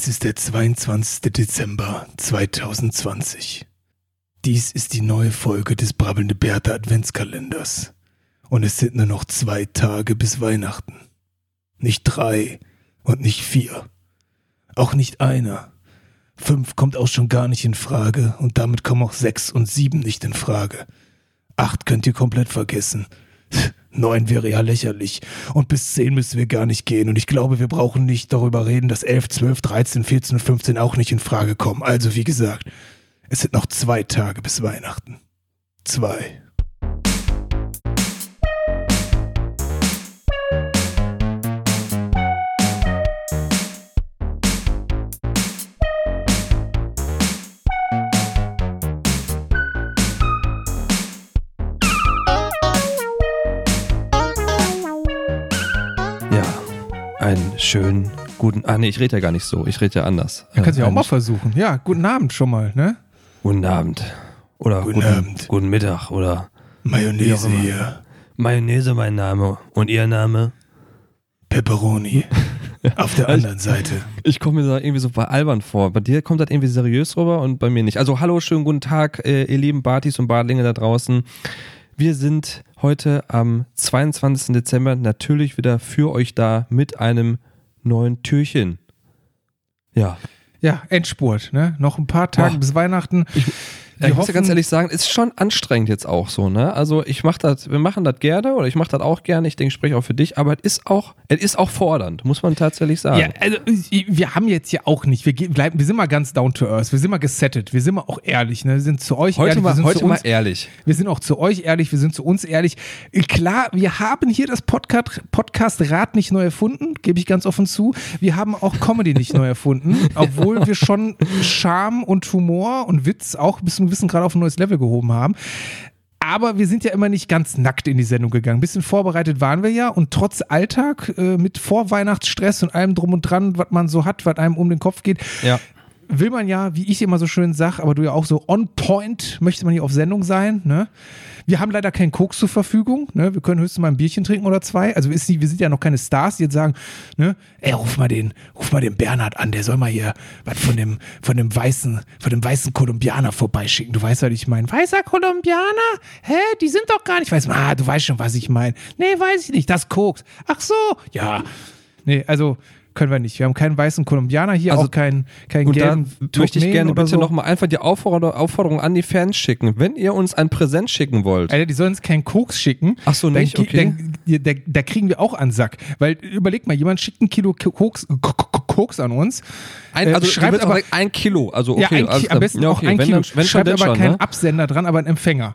Es ist der 22. Dezember 2020. Dies ist die neue Folge des Brabbelnde Bertha Adventskalenders. Und es sind nur noch zwei Tage bis Weihnachten. Nicht drei und nicht vier. Auch nicht einer. Fünf kommt auch schon gar nicht in Frage und damit kommen auch sechs und sieben nicht in Frage. Acht könnt ihr komplett vergessen. Neun wäre ja lächerlich. Und bis zehn müssen wir gar nicht gehen. Und ich glaube, wir brauchen nicht darüber reden, dass elf, zwölf, dreizehn, vierzehn und fünfzehn auch nicht in Frage kommen. Also wie gesagt, es sind noch zwei Tage bis Weihnachten. Zwei. Einen schönen guten. Ah, nee, ich rede ja gar nicht so. Ich rede ja anders. Ja, kannst du ja auch Einen mal versuchen. Ja, guten Abend schon mal, ne? Guten Abend. Oder Guten guten, Abend. guten Mittag. Oder Mayonnaise hier. Mayonnaise mein Name. Und Ihr Name? Pepperoni. Auf der anderen Seite. Ich komme mir da irgendwie so bei albern vor. Bei dir kommt das irgendwie seriös rüber und bei mir nicht. Also hallo, schönen guten Tag, äh, ihr lieben Bartis und Badlinge da draußen. Wir sind heute am 22. Dezember natürlich wieder für euch da mit einem neuen Türchen. Ja, Ja, Endspurt, ne? Noch ein paar Tage Boah. bis Weihnachten. Ja, ich muss ja ganz ehrlich sagen, ist schon anstrengend jetzt auch so, ne? Also ich mach das, wir machen das gerne oder ich mache das auch gerne, ich denke, ich spreche auch für dich, aber es ist auch, es ist auch fordernd, muss man tatsächlich sagen. Ja, also wir haben jetzt ja auch nicht, wir, bleiben, wir sind mal ganz down to earth, wir sind mal gesettet, wir sind mal auch ehrlich, ne? Wir sind zu euch heute ehrlich, wir mal, sind heute zu mal uns, ehrlich. wir sind auch zu euch ehrlich, wir sind zu uns ehrlich. Klar, wir haben hier das Podcast, Podcast Rad nicht neu erfunden, gebe ich ganz offen zu. Wir haben auch Comedy nicht neu erfunden, obwohl wir schon Charme und Humor und Witz auch bis zu gewissen Grad auf ein neues Level gehoben haben. Aber wir sind ja immer nicht ganz nackt in die Sendung gegangen. Ein bisschen vorbereitet waren wir ja und trotz Alltag äh, mit Vorweihnachtsstress und allem drum und dran, was man so hat, was einem um den Kopf geht, Ja. will man ja, wie ich immer so schön sag, aber du ja auch so on point, möchte man hier auf Sendung sein. Ne? Wir haben leider keinen Koks zur Verfügung. Ne? Wir können höchstens mal ein Bierchen trinken oder zwei. Also ist die, wir sind ja noch keine Stars, die jetzt sagen, ne? ey, ruf mal den, ruf mal den Bernhard an, der soll mal hier was von dem, von dem weißen, von dem weißen Kolumbianer vorbeischicken. Du weißt, was ich meine. Weißer Kolumbianer? Hä? Die sind doch gar nicht weiß. Ah, du weißt schon, was ich meine. Nee, weiß ich nicht. Das Koks. Ach so. Ja. Nee, also können wir nicht. Wir haben keinen weißen Kolumbianer hier, Also- auch keinen, keinen Und da gelben möchte ich gerne bitte so. nochmal einfach die Aufforderung, Aufforderung an die Fans schicken. Wenn ihr uns ein Präsent schicken wollt, Alter, die sollen uns keinen Koks schicken. Ach so, Dann nicht? Okay. Dann, da, kriegen wir auch an Sack. Weil überleg mal, jemand schickt ein Kilo Koks, Koks an uns. ein, äh, also schreibt schreibt aber- ein Kilo. Also okay, ja, ein, alles am besten ja, auch okay. ein wenn, Kilo. Wenn schon, schreibt aber schon, keinen ne? Absender dran, aber einen Empfänger.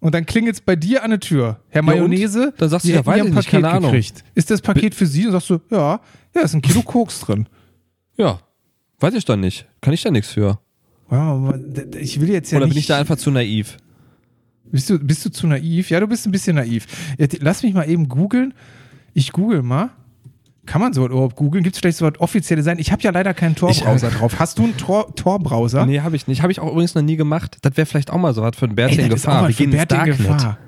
Und dann klingelt es bei dir an der Tür. Herr Ja? Mayonnaise, Dann sagst du, ja, weiß ein nicht, Paket keine Ahnung. gekriegt. Ist das Paket für Sie? Und sagst du, ja, ja, ist ein Kilo Koks drin. Ja, weiß ich dann nicht. Kann ich da nichts für. Ja, d- ich will jetzt ja Oder nicht. bin ich da einfach zu naiv? Bist du, bist du zu naiv? Ja, du bist ein bisschen naiv. Lass mich mal eben googeln. Ich google mal. Kann man so überhaupt googeln? Gibt es vielleicht so was offizielle sein? Ich habe ja leider keinen Tor-Browser drauf. Hast du einen Tor- Tor-Browser? Nee, habe ich nicht. Habe ich auch übrigens noch nie gemacht. Das wäre vielleicht auch mal so was für ein Bärchen in Gefahr. für ins Bärte in. Gefahr.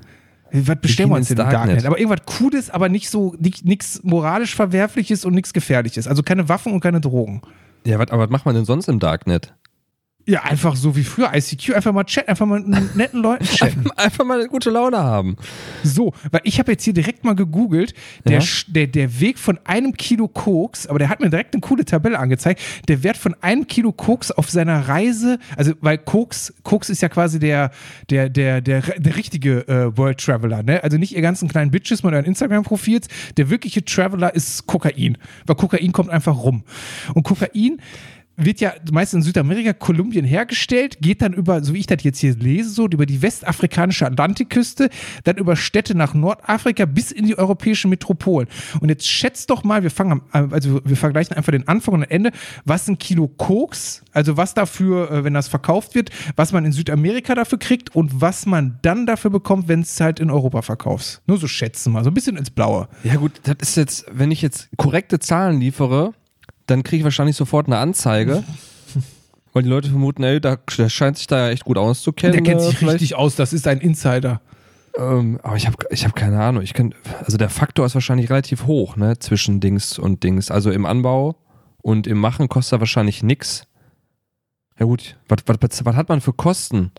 Was bestellen wir uns denn im Darknet. Darknet? Aber irgendwas Cooles, aber nicht so, nichts moralisch Verwerfliches und nichts Gefährliches. Also keine Waffen und keine Drogen. Ja, was, aber was macht man denn sonst im Darknet? Ja, einfach so wie früher. ICQ, einfach mal chatten, einfach mal mit netten Leuten chatten. Einfach mal eine gute Laune haben. So, weil ich habe jetzt hier direkt mal gegoogelt, der, Ja. Der, der Weg von einem Kilo Koks, aber der hat mir direkt eine coole Tabelle angezeigt, der Wert von einem Kilo Koks auf seiner Reise, also weil Koks, Koks ist ja quasi der, der, der, der, der richtige äh, World Traveler, ne? Also nicht ihr ganzen kleinen Bitches mit euren Instagram-Profils, der wirkliche Traveler ist Kokain, weil Kokain kommt einfach rum. Und Kokain wird ja meist in Südamerika, Kolumbien hergestellt, geht dann über, so wie ich das jetzt hier lese, so über die westafrikanische Atlantikküste, dann über Städte nach Nordafrika bis in die europäischen Metropolen. Und jetzt schätzt doch mal, wir fangen am, also wir vergleichen einfach den Anfang und das Ende, was ein Kilo Koks, also was dafür, äh, wenn das verkauft wird, was man in Südamerika dafür kriegt und was man dann dafür bekommt, wenn es halt in Europa verkaufst. Nur so schätzen mal, so ein bisschen ins Blaue. Ja gut, das ist jetzt, wenn ich jetzt korrekte Zahlen liefere, dann kriege ich wahrscheinlich sofort eine Anzeige. Weil die Leute vermuten, ey, da, der scheint sich da ja echt gut auszukennen. Der kennt äh, sich vielleicht. richtig aus, das ist ein Insider. Ähm, aber ich habe ich hab keine Ahnung. Ich kenn, also der Faktor ist wahrscheinlich relativ hoch, ne, zwischen Dings und Dings. Also im Anbau Und im Machen kostet er wahrscheinlich nix. Ja gut, was, was, was, was hat man für Kosten?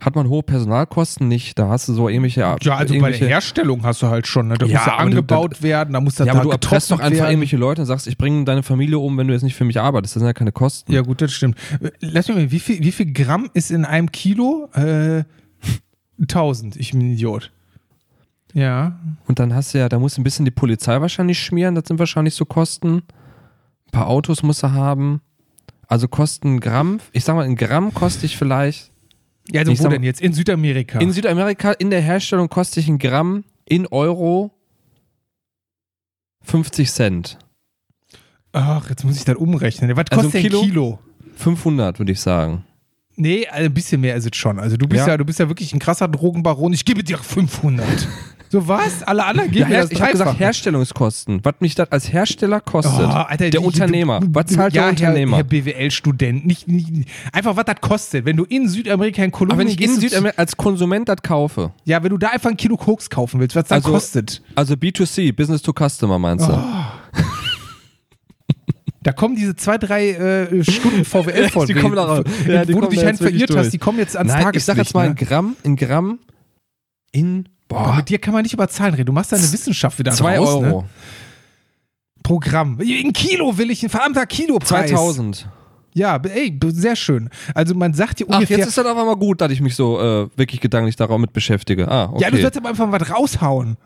Hat man hohe Personalkosten nicht? Da hast du so irgendwelche. Ja, also bei der Herstellung hast du halt schon, ne? Da Ja, muss ja aber du- angebaut werden, da muss das Ja, aber da du erpresst doch einfach werden. irgendwelche Leute und sagst, ich bringe deine Familie um, wenn du jetzt nicht für mich arbeitest. Das sind ja keine Kosten. Ja, gut, das stimmt. Lass mich mal, wie viel, wie viel Gramm ist in einem Kilo? Äh, 1000. Ich bin ein Idiot. Ja. Und dann hast du ja, da muss ein bisschen die Polizei wahrscheinlich schmieren, das sind wahrscheinlich so Kosten. Ein paar Autos muss er haben. Also kosten ein Gramm, ich sag mal, ein Gramm kostet ich vielleicht. Ja, also Ich wo sag- denn jetzt? In Südamerika. In Südamerika, in der Herstellung kostet ich ein Gramm in Euro 50 Cent. Ach, jetzt muss ich das umrechnen. Was Also kostet ein ein Kilo? Kilo? 500, würde ich sagen. Nee, also ein bisschen mehr ist es schon. Also du bist ja, Ja. du bist ja wirklich ein krasser Drogenbaron. Ich gebe dir 500. so was? Alle anderen geben Ja, mir das ich habe gesagt. Herstellungskosten. Was mich das als Hersteller kostet. Oh, Alter, der Unternehmer. du- Was zahlt ja, der Unternehmer? Herr, Herr BWL-Student. Nicht, nicht, einfach, was das kostet. Wenn du in Südamerika in Aber Kolumbien wenn ich in Südamerika als Konsument das kaufe, ja, wenn du da einfach ein Kilo Koks kaufen willst, was das Also- kostet. also B2C, Business to Customer meinst du? Oh, Da kommen diese zwei, drei äh, Stunden VWL vor. Die kommen da raus. Ja, wo du dich halt verirrt durch. hast, die kommen jetzt ans Nein, ich Tageslicht. sag jetzt mal ne? Gramm, ein Gramm in, Aber boah, mit dir kann man nicht über Zahlen reden. Du machst deine Wissenschaft wieder zwei raus, Euro. Ne? Programm. Ein Kilo will ich, ein verdammter Kilopreis. 2000. Ja, ey, sehr schön. Also man sagt dir Ach, ungefähr... jetzt ist das aber mal gut, dass ich mich so äh, wirklich gedanklich damit beschäftige. Ah, okay. Ja, du sollst aber einfach mal was raushauen.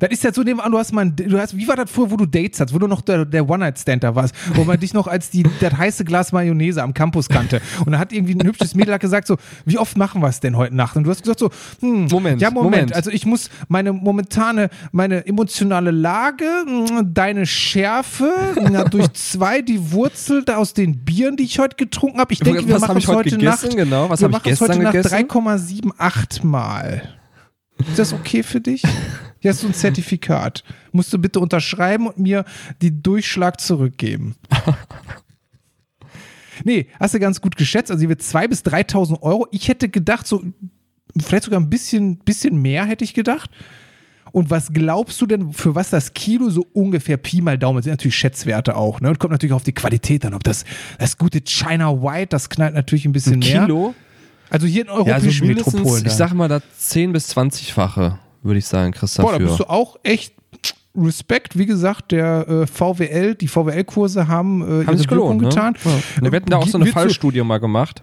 Das ist ja so nebenan, du hast mal, du hast, wie war das früher, wo du Dates hast, wo du noch der, der One-Night-Stand da warst, wo man dich noch als die, das heiße Glas Mayonnaise am Campus kannte. Und da hat irgendwie ein hübsches Mädel hat gesagt so, wie oft machen wir es denn heute Nacht? Und du hast gesagt so, hm, Moment, ja Moment, Moment. also ich muss meine momentane, meine emotionale Lage, deine Schärfe, durch zwei die Wurzel da aus den Bieren, die ich heute getrunken habe. Ich denke, wir machen es heute gegessen? Nacht. Genau, was wir habe ich machen es heute Nacht gegessen? 3,78 Mal. Ist das okay für dich? Hier hast du ein Zertifikat. Musst du bitte unterschreiben und mir die Durchschlag zurückgeben. Nee, hast du ganz gut geschätzt. Also, hier wird 2.000 bis 3.000 Euro. Ich hätte gedacht, so, vielleicht sogar ein bisschen, bisschen mehr hätte ich gedacht. Und was glaubst du denn, für was das Kilo so ungefähr Pi mal Daumen das sind natürlich Schätzwerte auch, ne? Und kommt natürlich auf die Qualität an. Ob das, das gute China White, das knallt natürlich ein bisschen ein mehr. Kilo? Also hier in Ja, also europäischen Metropolen. ich da. sag mal, das 10 bis 20-fache, würde ich sagen, kriegst du Boah, da dafür. bist du auch echt Respekt. Wie gesagt, der äh, VWL, die VWL-Kurse haben, äh, Haben ihre sich gelohnt, ne? getan. Ja. Wir hatten da auch so eine Fallstudie mal gemacht.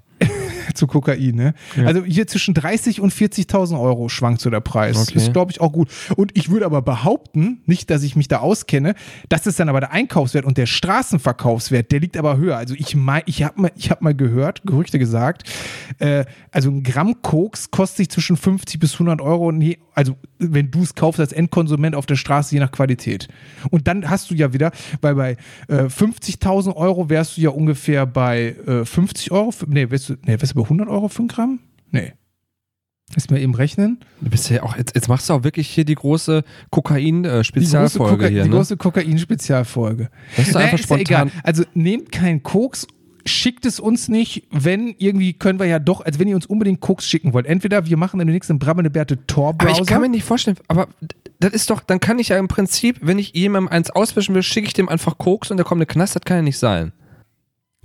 zu Kokain, ne? Also hier zwischen 30 und 40.000 Euro schwankt so der Preis. Okay. Ist, glaube ich, auch gut. Und ich würde aber behaupten, nicht, dass ich mich da auskenne, das ist dann aber der Einkaufswert und der Straßenverkaufswert, der liegt aber höher. Also ich mein, ich habe mal, ich hab mal gehört, Gerüchte gesagt, äh, also ein Gramm Koks kostet sich zwischen 50 bis 100 Euro, nee, also wenn du es kaufst als Endkonsument auf der Straße, je nach Qualität. Und dann hast du ja wieder, weil bei äh, 50.000 Euro wärst du ja ungefähr bei äh, 50 Euro, nee, wärst du, nee, wärst bei 100 Euro für ein Gramm? Nee. Lass mal eben rechnen. Du bist ja auch, jetzt, jetzt machst du auch wirklich hier die große Die große, Kokain-Spezialfolge Koka hier, die ne? große Kokain-Spezialfolge. Das ist Naja, einfach ist ja spontan. egal. Also nehmt keinen Koks, schickt es uns nicht, wenn irgendwie können wir ja doch, als wenn ihr uns unbedingt Koks schicken wollt. Entweder wir machen in der nächsten Brabbelnde Bärte Tor-Browser. Aber ich kann mir nicht vorstellen, aber das ist doch, dann kann ich ja im Prinzip, wenn ich jemandem eins auswischen will, schicke ich dem einfach Koks und der kommt in den Knast, das kann ja nicht sein.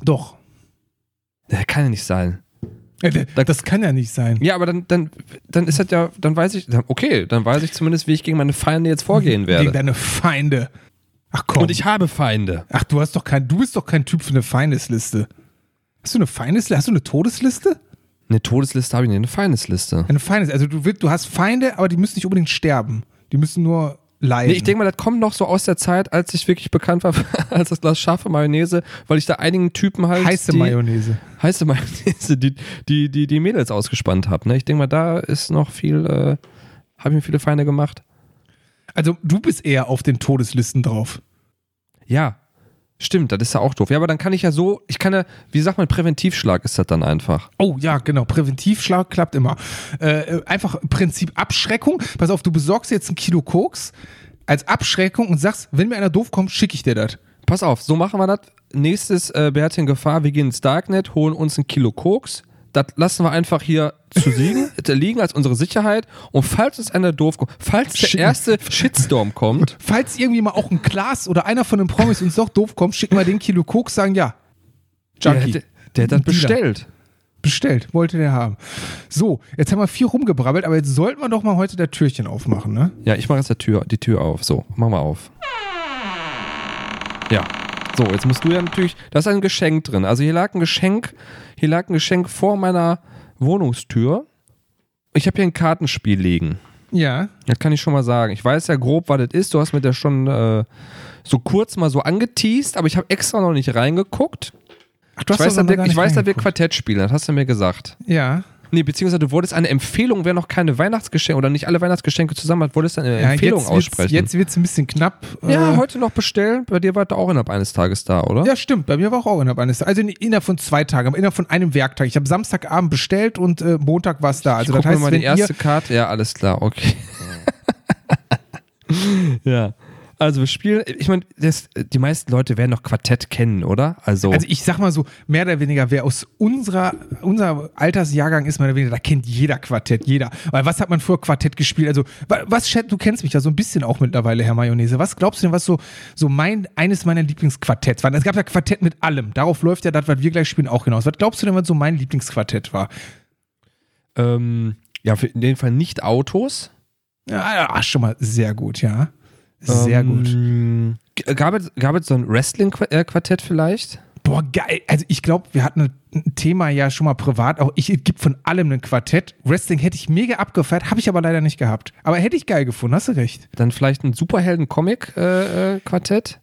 doch. Das kann ja nicht sein. Äh, Das kann ja nicht sein. Ja, aber dann, dann, dann ist das ja, dann weiß ich, okay, dann weiß ich zumindest, wie ich gegen meine Feinde jetzt vorgehen Gegen werde. deine Feinde. Ach komm. Und ich habe Feinde. Ach, du hast doch kein, du bist doch kein Typ für eine Feindesliste. Hast du eine Feindesliste? Hast du eine Todesliste? Eine Todesliste habe ich nicht, eine Feindesliste. Eine Feindes, also du, willst- du hast Feinde, aber die müssen nicht unbedingt sterben. Die müssen nur leiden. Nee, ich denke mal, das kommt noch so aus der Zeit, als ich wirklich bekannt war als das Glas scharfe Mayonnaise, weil ich da einigen Typen halt heiße die, Mayonnaise. heiße Mayonnaise, die, die, die, die Mädels ausgespannt habe. Ne? Ich denke mal, da ist noch viel, äh, habe ich mir viele Feinde gemacht. Also du bist eher auf den Todeslisten drauf. Ja, stimmt, das ist ja auch doof. Ja, aber dann kann ich ja so, ich kann ja, wie sagt man, Präventivschlag ist das dann einfach. Oh ja, genau. Präventivschlag klappt immer. Äh, äh, einfach im Prinzip Abschreckung. Pass auf, du besorgst jetzt ein Kilo Koks als Abschreckung und sagst, wenn mir einer doof kommt, schicke ich dir das. Pass auf, so machen wir das. Nächstes äh, Bärtchen Gefahr, wir gehen ins Darknet, holen uns ein Kilo Koks, das lassen wir einfach hier zu liegen, liegen als unsere Sicherheit. Und falls es einer doof kommt, falls der erste Shitstorm kommt, Falls irgendwie mal auch ein Klaas oder einer von den Promis uns doch doof kommt, schicken wir den Kilo Koks, sagen ja. der, Junkie. hat- der hat das bestellt. Bestellt, wollte der haben. So, jetzt haben wir viel rumgebrabbelt, aber jetzt sollten wir doch mal heute das Türchen aufmachen, ne? Ja, ich mache jetzt die Tür, die Tür auf. So, mach mal auf. Ja. So, jetzt musst du ja natürlich. Da ist ein Geschenk drin. Also hier lag ein Geschenk, hier lag ein Geschenk vor meiner Wohnungstür. Ich habe hier ein Kartenspiel liegen. Ja. Das kann ich schon mal sagen. Ich weiß ja grob, was das ist. Du hast mir das schon äh, so kurz mal so angeteased, aber ich habe extra noch nicht reingeguckt. Ach, du Ich weiß, noch wir, gar ich weiß dass wir. Quartett spielen, das hast du mir gesagt. Ja. Nee, beziehungsweise du wolltest eine Empfehlung, wer noch keine Weihnachtsgeschenke oder nicht alle Weihnachtsgeschenke zusammen hat, wolltest eine ja Empfehlung jetzt wird's, aussprechen. Jetzt wird es ein bisschen knapp. Ja, Äh, heute noch bestellen. Bei dir war das auch innerhalb eines Tages da, oder? Ja, stimmt. Bei mir war auch innerhalb eines, also innerhalb von zwei Tagen, aber innerhalb von einem Werktag. Ich habe Samstagabend bestellt und äh, Montag war es da. Also ich das heißt, mal die erste Karte. Ja, alles klar, okay. ja. Also wir spielen, ich meine, das- die meisten Leute werden noch Quartett kennen, oder? Also, also ich sag mal so, mehr oder weniger, wer aus unserer, unser Altersjahrgang ist, mehr oder weniger, da kennt jeder Quartett, jeder. Weil was hat man früher Quartett gespielt? Also, wa- was, Chat, du kennst mich ja so ein bisschen auch mittlerweile, Herr Mayonnaise. Was glaubst du denn, was so, so mein, eines meiner Lieblingsquartetts war? Es gab ja Quartett mit allem. Darauf läuft ja das, was wir gleich spielen, auch hinaus. Was glaubst du denn, was so mein Lieblingsquartett war? ähm, ja, in dem Fall nicht Autos. Ja, ah, schon mal sehr gut, ja. Sehr gut. ähm, g- Gab es, gab es so ein Wrestling-Quartett vielleicht? Boah, geil. Also ich glaube, wir hatten ein Thema ja schon mal privat. Auch ich gibt von allem ein Quartett. Wrestling hätte ich mega abgefeiert, habe ich aber leider nicht gehabt. Aber hätte ich geil gefunden, hast du recht. Dann vielleicht ein Superhelden-Comic-Quartett?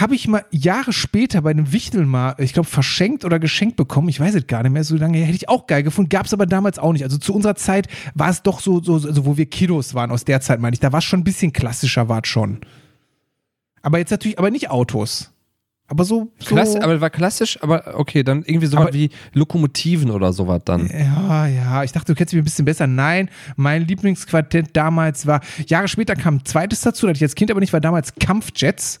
Habe ich mal Jahre später bei einem Wichtel mal, ich glaube, verschenkt oder geschenkt bekommen. Ich weiß es gar nicht mehr so lange. her. Hätte ich auch geil gefunden. Gab es aber damals auch nicht. Also zu unserer Zeit war es doch so, so also wo wir Kiddos waren, aus der Zeit meine ich. Da war es schon ein bisschen klassischer, war es schon. Aber jetzt natürlich, aber nicht Autos. Aber so. so Klasse, aber war klassisch, aber okay, dann irgendwie sowas Aber- wie Lokomotiven oder sowas dann. Ja, ja, ich dachte, du kennst mich ein bisschen besser. Nein, mein Lieblingsquartett damals war, Jahre später kam ein zweites dazu, das hatte ich als Kind aber nicht, war damals Kampfjets.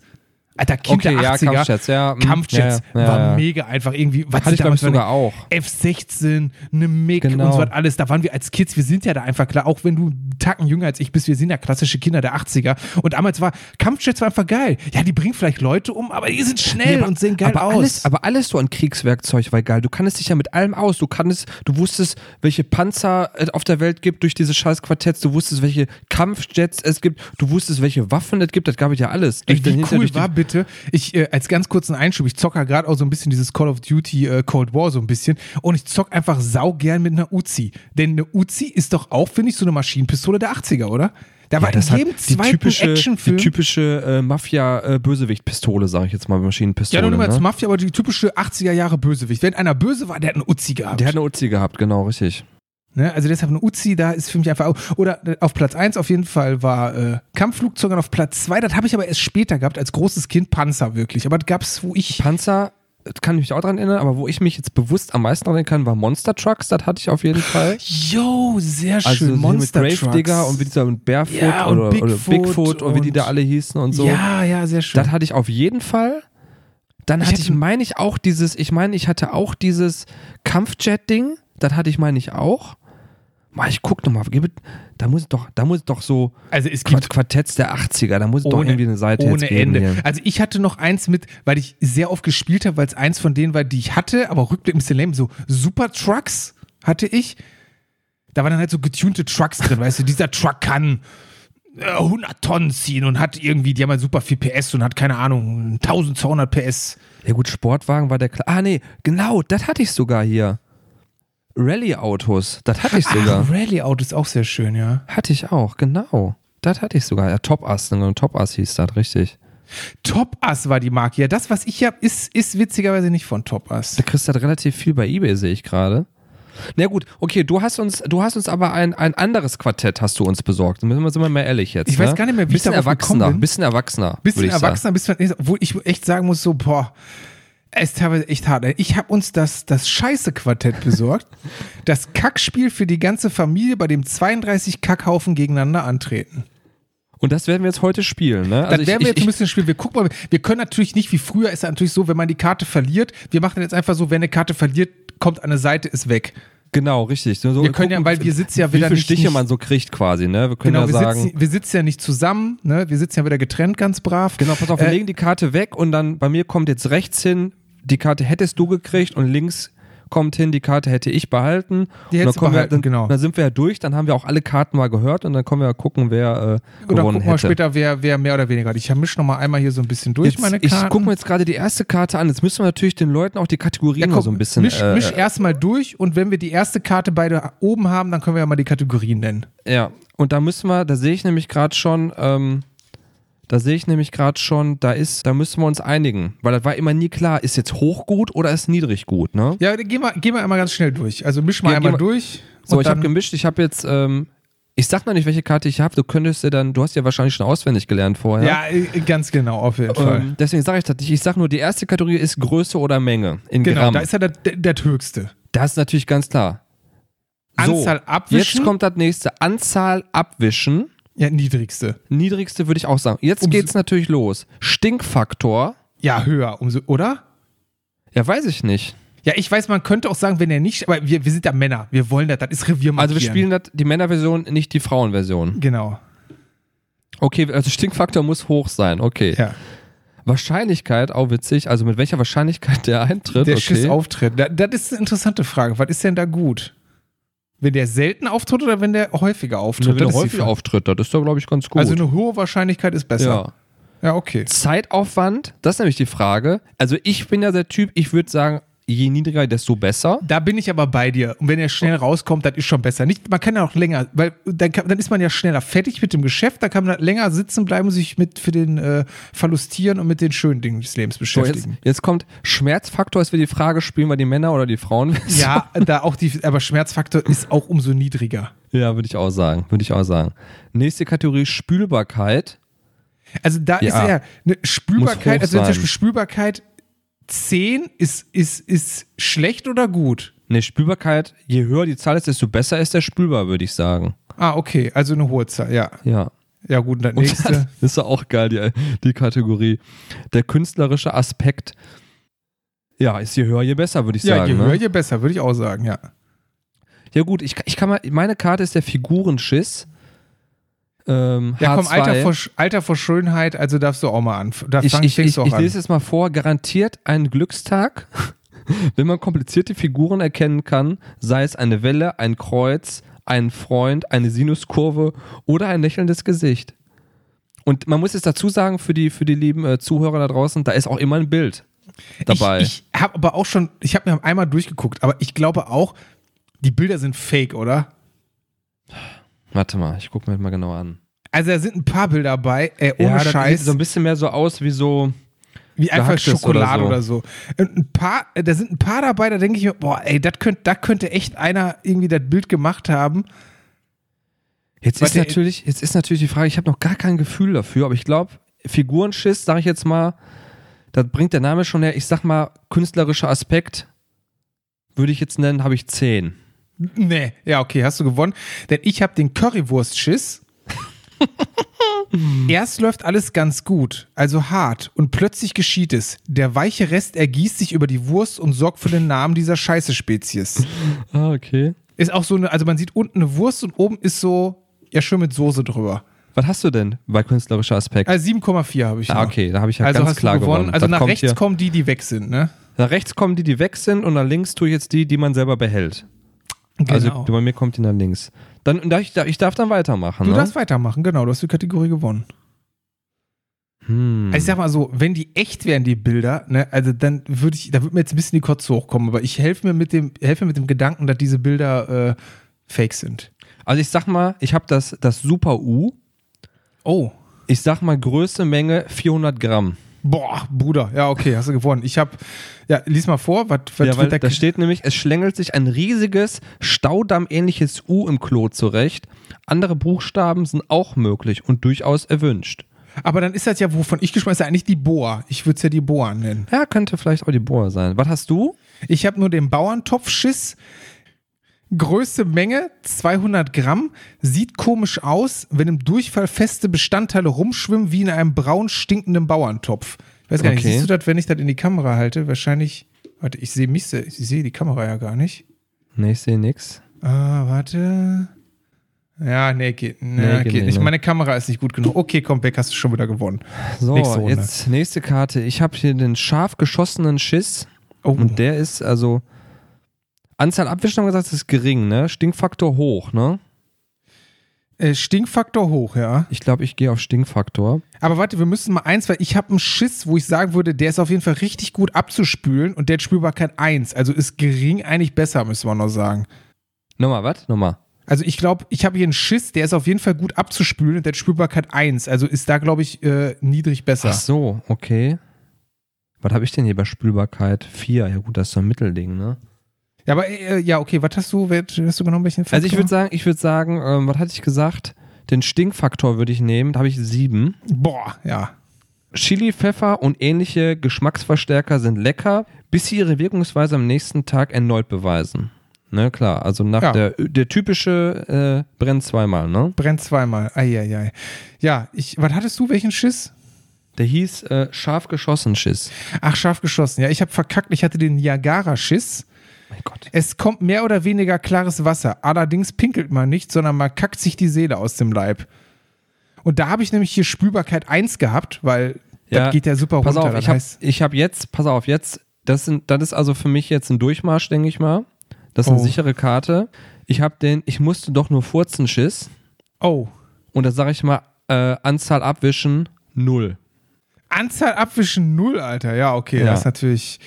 Alter, Kind Okay, der ja, 80er. Kampfjets, ja, mm, Kampfjets ja, ja, war mega einfach irgendwie. Was Hatte ich, damals sogar auch. F16, eine MIG Genau. und so was alles. Da waren wir als Kids, wir sind ja da einfach klar, auch wenn du einen Tacken jünger als ich bist, wir sind ja klassische Kinder der 80er. Und damals war, Kampfjets war einfach geil. Ja, die bringen vielleicht Leute um, aber die sind schnell Nee, aber- und sehen geil aber aus. Alles, aber alles so an Kriegswerkzeug war geil. Du kannst dich ja mit allem aus. Du kannst, du wusstest, welche Panzer es auf der Welt gibt durch diese scheiß Quartetts. Du wusstest, welche Kampfjets es gibt. Du wusstest, welche Waffen es gibt. Das gab es ja alles. Ey, Durch wie cool war bitte, ich äh, als ganz kurzen Einschub, ich zocke ja gerade auch so ein bisschen dieses Call of Duty äh, Cold War so ein bisschen und ich zock einfach saugern mit einer Uzi. Denn eine Uzi ist doch auch, finde ich, so eine Maschinenpistole der 80er, oder? Da war Ja, das in hat jedem die typische, die typische äh, Mafia-Bösewicht-Pistole, sage ich jetzt mal, ja, Maschinenpistole. nur nicht mal als ne? Mafia, aber die typische 80er Jahre Bösewicht. Wenn einer böse war, der hat eine Uzi gehabt. Der hat eine Uzi gehabt, genau, richtig. Ne? Also deshalb eine Uzi, da ist für mich einfach auch. Oder äh, auf Platz 1 auf jeden Fall war äh, Kampfflugzeug und auf Platz 2, das habe ich aber erst später gehabt, als großes Kind Panzer wirklich. Aber das gab es, wo ich. Panzer, das kann ich mich auch dran erinnern, aber wo ich mich jetzt bewusst am meisten erinnern kann, war Monster Trucks. Das hatte ich auf jeden Fall. Yo, sehr Also schön. hier Monster mit Grave Digger und wie dieser und Barefoot Ja, und oder, oder Bigfoot Bigfoot und wie die und- da alle hießen und so. Ja, ja, sehr schön. Das hatte ich auf jeden Fall. Dann Ich hatte hatte- ich, meine ich, auch dieses, ich meine, ich hatte auch dieses Kampfjet-Ding. Das hatte ich, meine ich, auch. Mal, ich guck nochmal, da muss doch, da muss doch so also es gibt Quartetts der 80er, da muss es doch ohne, irgendwie eine Seite ohne. Ende. Hier. Also ich hatte noch eins mit, weil ich sehr oft gespielt habe, weil es eins von denen war, die ich hatte, aber rückblickend ein bisschen lame, so Super Trucks hatte ich. Da waren dann halt so getunte Trucks drin, weißt du, dieser Truck kann äh, 100 Tonnen ziehen und hat irgendwie, die haben halt super viel PS und hat keine Ahnung, 1200 PS. Ja gut, Sportwagen war der Kla Ah nee, genau, das hatte ich sogar hier. Rallye-Autos, das hatte ich sogar. Ach, Rallye-Auto ist auch sehr schön, ja. Hatte ich auch, genau. Das hatte ich sogar. Ja, Top-Ass, ne? Top-Ass hieß das, richtig. Top Ass war die Marke. Ja, das, was ich habe, ist, ist witzigerweise nicht von Top Ass. Da kriegst du halt relativ viel bei Ebay, sehe ich gerade. Na gut, okay, du hast uns, du hast uns aber ein, ein anderes Quartett hast du uns besorgt. Sind wir, sind wir mal ehrlich jetzt. Ich ne? weiß gar nicht mehr, wie ich bisschen erwachsener, gekommen bin. bisschen erwachsener. Bisschen ich erwachsener, bisschen, obwohl ich echt sagen muss, so, boah, es ist teilweise echt hart. ey. Ich habe uns das, das Scheiße-Quartett besorgt. das Kackspiel für die ganze Familie, bei dem 32 Kackhaufen gegeneinander antreten. Und das werden wir jetzt heute spielen, ne? Das ich- werden wir ich, jetzt ein bisschen spielen. Wir gucken mal, wir können natürlich nicht wie früher, ist ja natürlich so, wenn man die Karte verliert, wir machen jetzt einfach so, wenn eine Karte verliert, kommt eine Seite, ist weg. Genau, richtig. So, Wir können ja, weil wir sitzen ja wie wieder viele nicht- Stiche nicht- man so kriegt quasi, ne? Wir können Genau, ja wir sagen. sitzen, wir sitzen ja nicht zusammen, ne? Wir sitzen ja wieder getrennt, ganz brav. Genau, pass auf, wir Äh, legen die Karte weg und dann bei mir kommt jetzt rechts hin, die Karte hättest du gekriegt und links kommt hin, die Karte hätte ich behalten. Die und hättest dann kommen behalten, wir, dann, genau. Dann sind wir ja durch, dann haben wir auch alle Karten mal gehört und dann können wir ja gucken, wer äh, Und dann gewonnen gucken wir hätte. später, wer, wer mehr oder weniger. Ich mische noch mal einmal hier so ein bisschen durch Jetzt, meine ich Karten. gucke mir jetzt gerade die erste Karte an. Jetzt müssen wir natürlich den Leuten auch die Kategorien ja, mal komm, so ein bisschen. misch, äh, misch erstmal durch und wenn wir die erste Karte beide oben haben, dann können wir ja mal die Kategorien nennen. Ja, und da müssen wir, da sehe ich nämlich gerade schon, ähm, da sehe ich nämlich gerade schon, da ist, da müssen wir uns einigen, weil das war immer nie klar, ist jetzt hoch gut oder ist niedrig gut, ne? Ja, gehen wir, gehen wir einmal ganz schnell durch. Also misch mal Geh- einmal mal- durch. So, ich habe gemischt, ich habe jetzt, ähm, ich sag noch nicht, welche Karte ich habe, du könntest ja dann, du hast ja wahrscheinlich schon auswendig gelernt vorher. Ja, äh, ganz genau, auf jeden Fall. Ähm, deswegen sage ich das nicht. Ich sage nur, die erste Kategorie ist Größe oder Menge in Genau, Gramm. da ist ja das, das höchste. das ist natürlich ganz klar. Anzahl abwischen. Jetzt kommt das nächste. Anzahl abwischen. Ja, niedrigste. Niedrigste würde ich auch sagen. Jetzt Umso- geht's natürlich los. Stinkfaktor. Ja, höher, umso, oder? Ja, weiß ich nicht. Ja, ich weiß, man könnte auch sagen, wenn er nicht, aber wir, wir sind ja Männer, wir wollen das, das ist Revier Also wir spielen das, die Männerversion, nicht die Frauenversion. Genau, Okay, also Stinkfaktor muss hoch sein. Okay. ja. Wahrscheinlichkeit, auch witzig. Also mit welcher Wahrscheinlichkeit der eintritt. Der okay. Schiss auftritt. Da, das ist eine interessante Frage. Was ist denn da gut? Wenn der selten auftritt oder wenn der häufiger auftritt? Wenn der Das ist die häufig Frage. auftritt, das ist doch, glaube ich, ganz gut. Also eine hohe Wahrscheinlichkeit ist besser. ja. Ja, okay. Zeitaufwand, das ist nämlich die Frage. Also ich bin ja der Typ, ich würde sagen, je niedriger, desto besser. Da bin ich aber bei dir. Und wenn er schnell rauskommt, das ist schon besser. Nicht, man kann ja auch länger, weil dann, kann, dann ist man ja schneller fertig mit dem Geschäft, da kann man länger sitzen bleiben und sich mit für den äh, Verlustieren und mit den schönen Dingen des Lebens So, jetzt, beschäftigen. jetzt kommt Schmerzfaktor, ist wieder die Frage, spielen wir die Männer oder die Frauen? ja, da auch die, aber Schmerzfaktor ist auch umso niedriger. ja, würde ich auch sagen, würde ich auch sagen. Nächste Kategorie Spülbarkeit. Also da ist Ja. ja eine Spülbarkeit, also zum. Beispiel Spülbarkeit 10 ist, ist, ist schlecht oder gut? Ne, Spülbarkeit, je höher die Zahl ist, desto besser ist der spülbar, würde ich sagen. Ah, okay, also eine hohe Zahl, ja. Ja. Ja, gut, und das nächste. dann ist ja auch geil, die, die Kategorie. Der künstlerische Aspekt. Ja, ist je höher, je besser, würde ich Ja, sagen. je ne? höher, je besser, würde ich auch sagen, ja. Ja gut, ich, ich kann mal, meine Karte ist der Figurenschiss. Ähm, Ja, komm, H2. Alter vor, Alter vor Schönheit, also darfst du auch mal an. Da ich, ich, ich, ich lese es mal vor. Garantiert ein Glückstag, wenn man komplizierte Figuren erkennen kann, sei es eine Welle, ein Kreuz, ein Freund, eine Sinuskurve oder ein lächelndes Gesicht. Und man muss jetzt dazu sagen, für die, für die lieben äh, Zuhörer da draußen, da ist auch immer ein Bild dabei. Ich, ich habe aber auch schon, ich habe mir einmal durchgeguckt, aber ich glaube auch, die Bilder sind fake, oder? Warte mal, ich gucke mir das mal genau an. Also da sind ein paar Bilder dabei, ey, ohne das Scheiß, sieht so ein bisschen mehr so aus wie so. wie einfach Schokolade oder oder so. Und ein paar, äh, da sind ein paar dabei, da denke ich mir, boah, ey, das könnte, da könnte echt einer irgendwie das Bild gemacht haben. Jetzt ist, natürlich, jetzt ist natürlich die Frage, ich habe noch gar kein Gefühl dafür, aber ich glaube, Figurenschiss, sage ich jetzt mal, das bringt der Name schon her. Ich sag mal, künstlerischer Aspekt, würde ich jetzt nennen, habe ich 10. Nee, ja, okay, hast du gewonnen. Denn ich habe den Currywurst-Schiss. Erst läuft alles ganz gut, also hart, und plötzlich geschieht es. Der weiche Rest ergießt sich über die Wurst und sorgt für den Namen dieser Scheiße-Spezies. Ah, okay. Ist auch so eine, also man sieht unten eine Wurst und oben ist so, ja, schön mit Soße drüber. Was hast du denn bei künstlerischer Aspekt? Also 7,4 habe ich. ah, noch. okay, da habe ich ja Also ganz klar gewonnen. gewonnen. Also Das nach rechts kommen die, die weg sind, ne? nach rechts kommen die, die weg sind und nach links tue ich jetzt die, die man selber behält. Also Genau. bei mir kommt die nach links. Dann, ich, ich darf dann weitermachen. du ne? darfst weitermachen, genau, du hast die Kategorie gewonnen. hm. Also ich sag mal so, wenn die echt wären, die Bilder, ne, also dann würde ich, da würde mir jetzt ein bisschen die Kotze hochkommen, aber ich helfe mir mit dem, helfe mir mit dem Gedanken, dass diese Bilder äh, fake sind. Also ich sag mal, ich habe das, das Super U. Oh. Ich sag mal Größe, Menge 400 Gramm. Boah, Bruder, ja, okay, hast du gewonnen. Ich habe, ja, lies mal vor, was Ja, weil da steht nämlich, es schlängelt sich ein riesiges, staudammähnliches U im Klo zurecht. Andere Buchstaben sind auch möglich und durchaus erwünscht. Aber dann ist das ja, wovon ich gesprochen habe, ist ja eigentlich die Boa. Ich würde es ja die Boa nennen. Ja, könnte vielleicht auch die Bohr sein. Was hast du? Ich habe nur den Bauerntopfschiss. Größte Menge 200 Gramm. Sieht komisch aus, wenn im Durchfall feste Bestandteile rumschwimmen wie in einem braun stinkenden Bauerntopf. Ich weiß gar nicht, Okay. siehst du das, wenn ich das in die Kamera halte? Wahrscheinlich. Warte, ich sehe mich, ich sehe die Kamera ja gar nicht. Nee, ich sehe nix. Ah, warte. Ja, nee, geht, nee, Nee, geht geht nicht, nicht. ne? Meine Kamera ist nicht gut genug. Okay, komm, Beck, hast du schon wieder gewonnen. So, Nächste jetzt nächste Karte. Ich habe hier den scharf geschossenen Schiss. Oh, Und der ist also. Anzahl Abwischen haben wir gesagt, das ist gering, ne? Stinkfaktor hoch, ne? äh, Stinkfaktor hoch, ja. Ich glaube, ich gehe auf Stinkfaktor. Aber warte, wir müssen mal eins, weil ich habe einen Schiss, wo ich sagen würde, der ist auf jeden Fall richtig gut abzuspülen und der hat Spülbarkeit 1. Also ist gering eigentlich besser, müssen wir noch sagen. Nochmal, was? Nochmal. Also ich glaube, ich habe hier einen Schiss, der ist auf jeden Fall gut abzuspülen und der hat Spülbarkeit 1. Also ist da, glaube ich, äh, niedrig besser. Ach so, okay. Was habe ich denn hier bei Spülbarkeit? 4. Ja, gut, das ist so ein Mittelding, ne? Ja, aber äh, ja, okay, was hast du, hast du genommen? Welchen Also ich Faktor? würde sagen, ich würde sagen, ähm, was hatte ich gesagt? Den Stinkfaktor würde ich nehmen, da habe ich 7. Boah, ja. Chili, Pfeffer und ähnliche Geschmacksverstärker sind lecker, bis sie ihre Wirkungsweise am nächsten Tag erneut beweisen. Ne, klar, also nach Ja. der, der typische äh, brennt zweimal, ne? Brennt zweimal. Eieiei. Ja, ich, was hattest du? Welchen Schiss? Der hieß äh, scharf geschossen Schiss. Ach, scharf geschossen. Ja, ich habe verkackt. Ich hatte den Niagara-Schiss. Mein Gott. Es kommt mehr oder weniger klares Wasser. Allerdings pinkelt man nicht, sondern man kackt sich die Seele aus dem Leib. Und da habe ich nämlich hier Spülbarkeit 1 gehabt, weil Ja, das geht ja super Pass runter. auf, ich habe hab jetzt, pass auf, jetzt, das, sind, das ist also für mich jetzt ein Durchmarsch, denke ich mal. Das ist eine Oh. sichere Karte. Ich habe den, ich musste doch nur furzen Schiss. oh, Und da sage ich mal, äh, Anzahl abwischen, null. Anzahl abwischen 0, Alter. Ja, okay, Ja. das ist natürlich.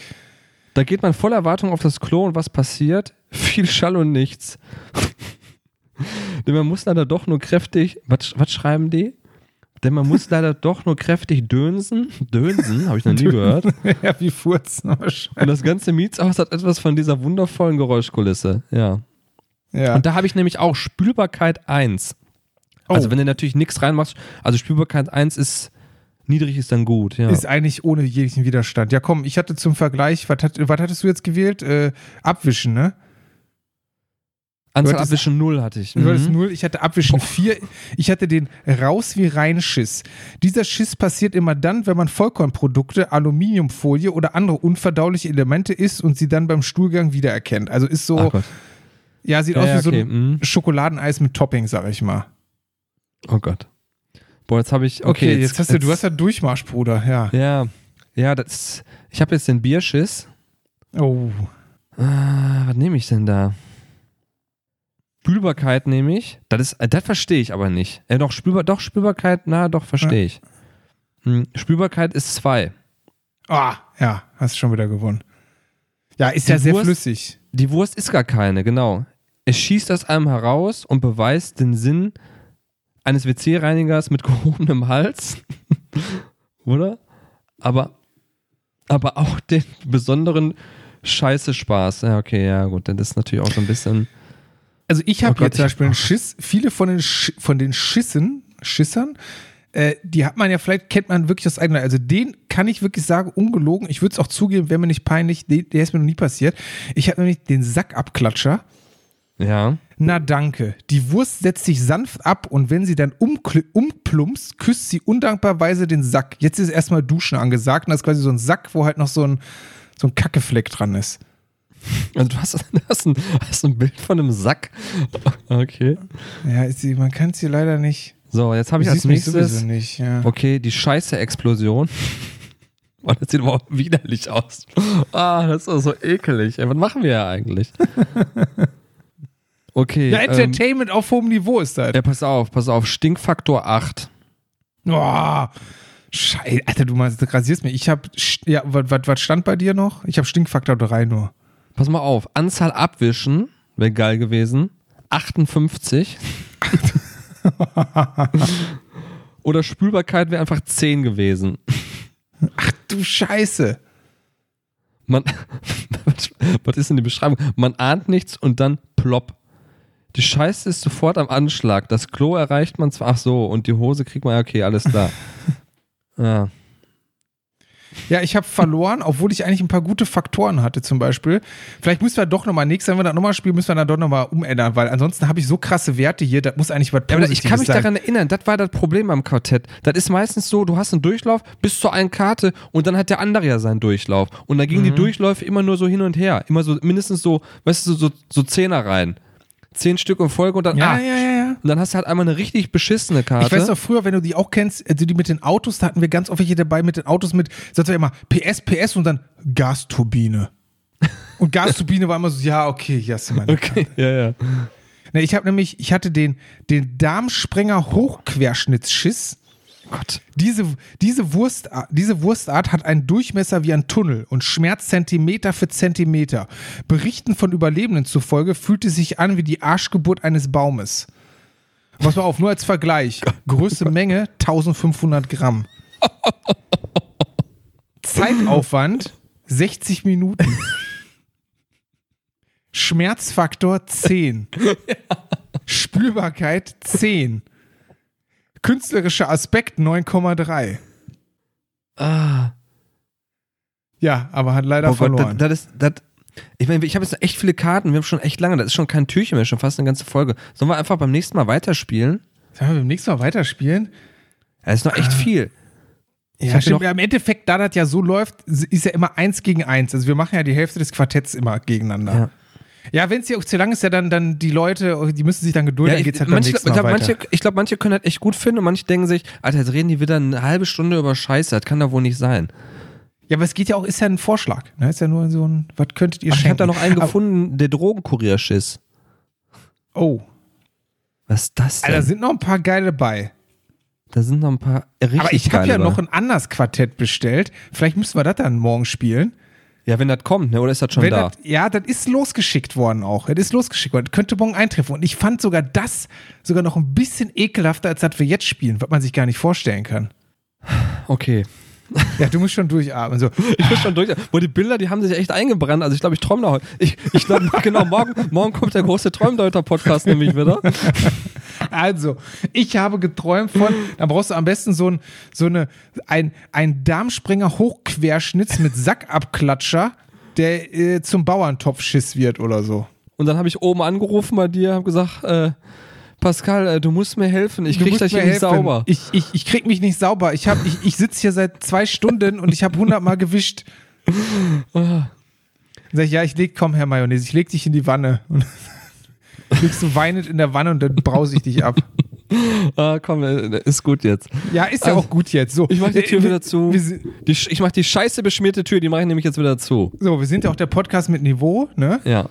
Da geht man voller Erwartung auf das Klo und was passiert? Viel Schall und nichts. Denn man muss leider doch nur kräftig, was, was schreiben die? Denn man muss leider doch nur kräftig dönsen. Dönsen, habe ich noch nie gehört. ja, wie Furzen. Und das ganze Mietshaus hat etwas von dieser wundervollen Geräuschkulisse. Ja. Ja. Und da habe ich nämlich auch Spülbarkeit 1. Oh. Also wenn du natürlich nichts reinmachst, also Spülbarkeit 1 ist niedrig ist dann gut, ja. Ist eigentlich ohne jeglichen Widerstand. Ja, komm, ich hatte zum Vergleich, was, hat, was hattest du jetzt gewählt? Äh, Abwischen, ne? Anzahl hattest- Abwischen 0 hatte ich. Du hattest Mhm. 0, ich hatte Abwischen 4. Ich hatte den raus wie rein Schiss. Dieser Schiss passiert immer dann, wenn man Vollkornprodukte, Aluminiumfolie oder andere unverdauliche Elemente isst und sie dann beim Stuhlgang wiedererkennt. Also ist so, ja, sieht Ja, aus ja, wie so okay, ein mhm. Schokoladeneis mit Topping, sag ich mal. Oh Gott. Boah, jetzt habe ich. Okay, Okay, jetzt, hast du, du hast ja Durchmarsch, Bruder, ja. Ja, ja, das. Ich habe jetzt den Bierschiss. Oh. Ah, was nehme ich denn da? Spülbarkeit nehme ich. Das ist, äh, das verstehe ich aber nicht. Äh, doch, Spülbar, doch, Spülbarkeit, na, doch, verstehe ich. Hm, Spülbarkeit ist 2. Ah, ja, hast schon wieder gewonnen. Ja, ist ja Die sehr Wurst- flüssig. Die Wurst ist gar keine, genau. Es schießt aus einem heraus und beweist den Sinn eines WC-Reinigers mit gehobenem Hals. Oder? Aber, aber auch den besonderen Scheiße Spaß. Ja, okay, ja, gut. Das ist natürlich auch so ein bisschen. Also ich Oh habe Gott, jetzt zum Beispiel einen Schiss, viele von den, Sch von den Schissen, Schissern, äh, die hat man ja, vielleicht kennt man wirklich das eigene. Also den kann ich wirklich sagen, ungelogen, ich würde es auch zugeben, wäre mir nicht peinlich, der ist mir noch nie passiert. Ich habe nämlich den Sackabklatscher. Ja. Na danke. Die Wurst setzt sich sanft ab und wenn sie dann umplumpst, küsst sie undankbarweise den Sack. Jetzt ist erstmal Duschen angesagt und das ist quasi so ein Sack, wo halt noch so ein, so ein Kackefleck dran ist. Also du hast, hast, ein, hast ein Bild von einem Sack. Okay. Ja, ist man kann es hier leider nicht. So, jetzt habe ich als nächstes. nicht. Ja. Okay, die Scheiße-Explosion. Mann, das sieht überhaupt widerlich aus. Ah, das ist doch so ekelig. Ey, was machen wir ja eigentlich? Okay. Ja, ähm, Entertainment auf hohem Niveau ist das. ja, pass auf, pass auf. Stinkfaktor 8. Oh, Scheiße, Alter, du rasierst mich. Ich hab, ja, was stand bei dir noch? Ich habe Stinkfaktor 3 nur. Pass mal auf. Anzahl Abwischen wäre geil gewesen. 58. Oder Spülbarkeit wäre einfach 10 gewesen. Du Scheiße. Man, was ist denn die Beschreibung? Man ahnt nichts und dann plopp. Die Scheiße ist sofort am Anschlag. Das Klo erreicht man zwar, ach so, und die Hose kriegt man, okay, alles klar. Ja. Ja, ich habe verloren, obwohl ich eigentlich ein paar gute Faktoren hatte, zum Beispiel. Vielleicht müssen wir doch nochmal, nächstes Mal, wenn wir das nochmal spielen, müssen wir dann doch nochmal umändern, weil ansonsten habe ich so krasse Werte hier, das muss eigentlich was Ja, Positives ich kann mich sein. daran erinnern, das war das Problem am Quartett. Das ist meistens so, du hast einen Durchlauf bis zur einen Karte und dann hat der andere ja seinen Durchlauf. Und dann gingen die Durchläufe immer nur so hin und her. Immer so, mindestens so, weißt du, so, so Zehner rein. Zehn Stück in Folge und dann, ja, ah, ja, ja, ja. und dann hast du halt einmal eine richtig beschissene Karte. Ich weiß doch früher, wenn du die auch kennst, also die mit den Autos, da hatten wir ganz oft welche dabei mit den Autos mit, sagst du immer PS, PS und dann Gasturbine. Und Gasturbine war immer so, ja, okay, hier hast du meine okay, ja, ja. Ne, ich habe nämlich, ich hatte den, den Darmsprenger Hochquerschnittsschiss. Gott. Diese, diese, Wurstart, diese Wurstart hat einen Durchmesser wie ein Tunnel und schmerzt Zentimeter für Zentimeter. Berichten von Überlebenden zufolge fühlte sich an wie die Arschgeburt eines Baumes. Pass mal auf, nur als Vergleich. Größte Menge 1500 Gramm. Zeitaufwand 60 Minuten. Schmerzfaktor 10. Spülbarkeit 10. Künstlerischer Aspekt 9,3. Ah. Ja, aber hat leider Oh Gott, verloren. das, das ist, das, ich meine, ich habe jetzt echt viele Karten, wir haben schon echt lange, das ist schon kein Türchen mehr, schon fast eine ganze Folge. Sollen wir einfach beim nächsten Mal weiterspielen? Sollen wir beim nächsten Mal weiterspielen? Das ist noch echt viel. Ja, stimmt. noch- Im Endeffekt, da das ja so läuft, ist ja immer eins gegen eins. Also wir machen ja die Hälfte des Quartetts immer gegeneinander. Ja. Ja, wenn es ja auch zu lang ist, ja dann, dann die Leute, die müssen sich dann gedulden, Ja, dann ich, geht's halt manche, beim ich glaube, weiter. manche, ich glaub, manche können das echt gut finden und manche denken sich, Alter, jetzt reden die wieder eine halbe Stunde über Scheiße, das kann doch wohl nicht sein. Ja, aber es geht ja auch, ist ja ein Vorschlag. Ne? Ist ja nur so ein, was könntet ihr Ach, ich schenken? habe da noch einen Aber- gefunden, der Drogenkurierschiss. Oh, Was ist das denn? Alter, da sind noch ein paar geile bei. da sind noch ein paar richtig aber ich habe ja bei. noch ein anderes Quartett bestellt. Vielleicht müssen wir das dann morgen spielen. Ja, wenn das kommt, ne? oder ist das schon Wenn da? Das, ja, das ist losgeschickt worden auch. Das ist losgeschickt worden. Das könnte morgen eintreffen. Und ich fand sogar das sogar noch ein bisschen ekelhafter, als das wir jetzt spielen, was man sich gar nicht vorstellen kann. Okay. Ja, du musst schon durchatmen. So, Ich bin schon durch. Boah, die Bilder, die haben sich echt eingebrannt. Also ich glaube, ich träume da heute. Ich, ich glaube, genau, morgen, morgen kommt der große Träumdeuter-Podcast nämlich wieder. Also, ich habe geträumt von, da brauchst du am besten so ein, so eine, ein, ein Darmspringer Hochquerschnitz mit Sackabklatscher, der äh, zum Bauerntopfschiss wird oder so. Und dann habe ich oben angerufen bei dir, habe gesagt, äh, Pascal, äh, du musst mir helfen. Ich krieg mir nicht sauber. Ich, ich, ich krieg mich nicht sauber. Ich, hab- ich, ich sitze hier seit zwei Stunden und ich habe hundertmal gewischt. Ah. Sag ich, ja, ich leg, komm, Herr Mayonnaise, ich leg dich in die Wanne. Und liegst du weinend in der Wanne und dann brause ich dich ab. Ah, komm, äh, ist gut jetzt. Ja, ist ja Also, auch gut jetzt. So, Ich mach die Tür wir- wieder zu. Die, ich mache die scheiße beschmierte Tür, die mache ich nämlich jetzt wieder zu. so, wir sind ja auch der Podcast mit Niveau, ne? Ja.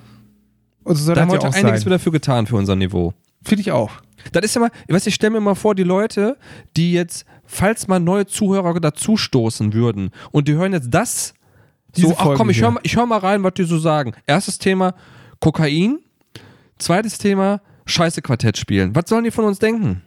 Und so soll Da haben wir ja heute auch einiges sein. wieder für getan für unser Niveau. Finde ich auch. Das ist ja mal, ich weiß, ich stelle mir mal vor, die Leute, die jetzt, falls mal neue Zuhörer dazustoßen würden und die hören jetzt das, Diese so, ach komm, ich höre hör mal rein, was die so sagen. Erstes Thema Kokain, zweites Thema Scheiße Quartett spielen. Was sollen die von uns denken?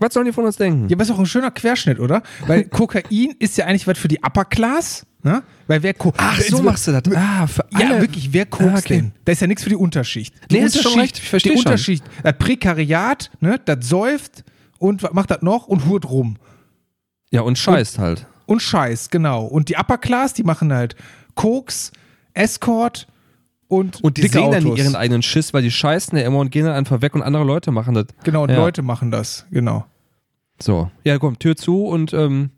Was sollen die von uns denken? Ja, aber ist auch ein schöner Querschnitt, oder? Weil Kokain ist ja eigentlich was für die Upper Class, ne? Weil wer Ko Ach, so machst du das. Ah, für alle. Ja, wirklich, wer kokst Ah, okay. denn? Da ist ja nichts für die Unterschicht. Die Nee, ist schon Unterschicht, recht, ich versteh Die schon. Unterschicht, das Prekariat, ne, das säuft und was macht das noch? Und hurt rum. Ja, und scheißt halt. Und Scheiß, genau. Und die Upper Class, die machen halt Koks, Escort und, Und die dicke sehen dann Autos. nicht ihren eigenen Schiss, weil die scheißen ja immer und gehen dann einfach weg und andere Leute machen das. Genau, und Ja. Leute machen das, genau. So. Ja, komm, Tür zu und ähm,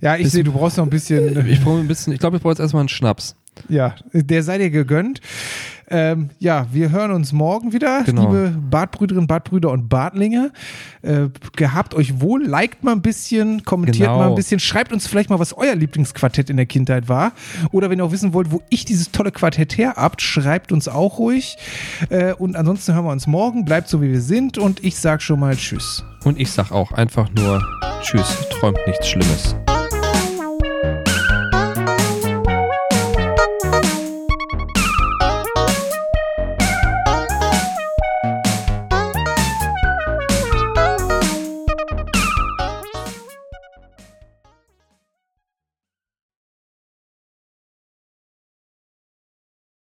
Ja, ich sehe, du brauchst noch ein bisschen. ich brauche ein bisschen, ich glaube, ich brauche jetzt erstmal einen Schnaps. Ja, der sei dir gegönnt. Ähm, ja, wir hören uns morgen wieder, Genau. liebe Bartbrüderinnen, Bartbrüder und Bartlinge. Äh, gehabt euch wohl, liked mal ein bisschen, kommentiert Genau. mal ein bisschen, schreibt uns vielleicht mal, was euer Lieblingsquartett in der Kindheit war. Oder wenn ihr auch wissen wollt, wo ich dieses tolle Quartett her habt, schreibt uns auch ruhig. Äh, und ansonsten hören wir uns morgen. Bleibt so, wie wir sind. Und ich sag schon mal Tschüss. Und ich sag auch einfach nur Tschüss, träumt nichts Schlimmes.